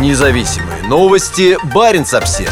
Независимые новости. Барин обсерва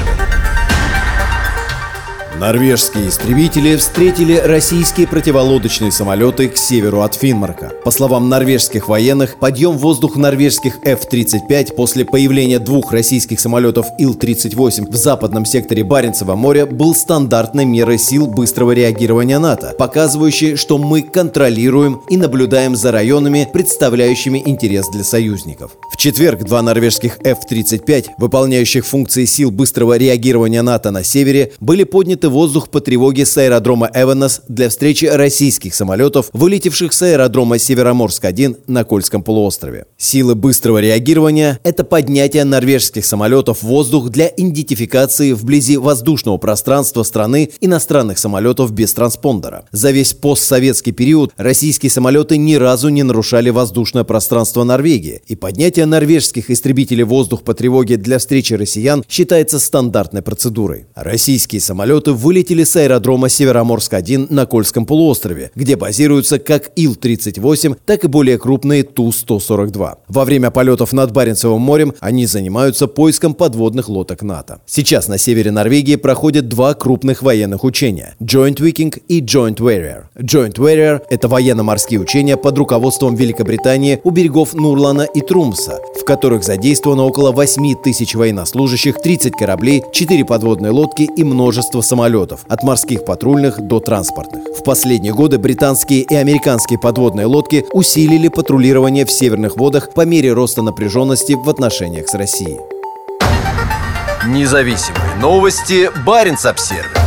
Норвежские истребители встретили российские противолодочные самолеты к северу от Финмарка. По словам норвежских военных, подъем в воздух норвежских F-35 после появления двух российских самолетов Ил-38 в западном секторе Баренцева моря был стандартной мерой сил быстрого реагирования НАТО, показывающей, что мы контролируем и наблюдаем за районами, представляющими интерес для союзников. В четверг два норвежских F-35, выполняющих функции сил быстрого реагирования НАТО на севере, были подняты воздух по тревоге с аэродрома Эванос для встречи российских самолетов, вылетевших с аэродрома Североморск-1 на Кольском полуострове. Силы быстрого реагирования – это поднятие норвежских самолетов в воздух для идентификации вблизи воздушного пространства страны иностранных самолетов без транспондера. За весь постсоветский период российские самолеты ни разу не нарушали воздушное пространство Норвегии, и поднятие норвежских истребителей воздух по тревоге для встречи россиян считается стандартной процедурой. Российские самолеты вылетели с аэродрома Североморск-1 на Кольском полуострове, где базируются как Ил-38, так и более крупные Ту-142. Во время полетов над Баренцевым морем они занимаются поиском подводных лодок НАТО. Сейчас на севере Норвегии проходят два крупных военных учения – Joint Viking и Joint Warrior. Joint Warrior – это военно-морские учения под руководством Великобритании у берегов Нурлана и Трумса, в которых задействовано около 8 тысяч военнослужащих, 30 кораблей, 4 подводные лодки и множество самолетов от морских патрульных до транспортных. В последние годы британские и американские подводные лодки усилили патрулирование в северных водах по мере роста напряженности в отношениях с Россией. Независимые новости. Барин обсервис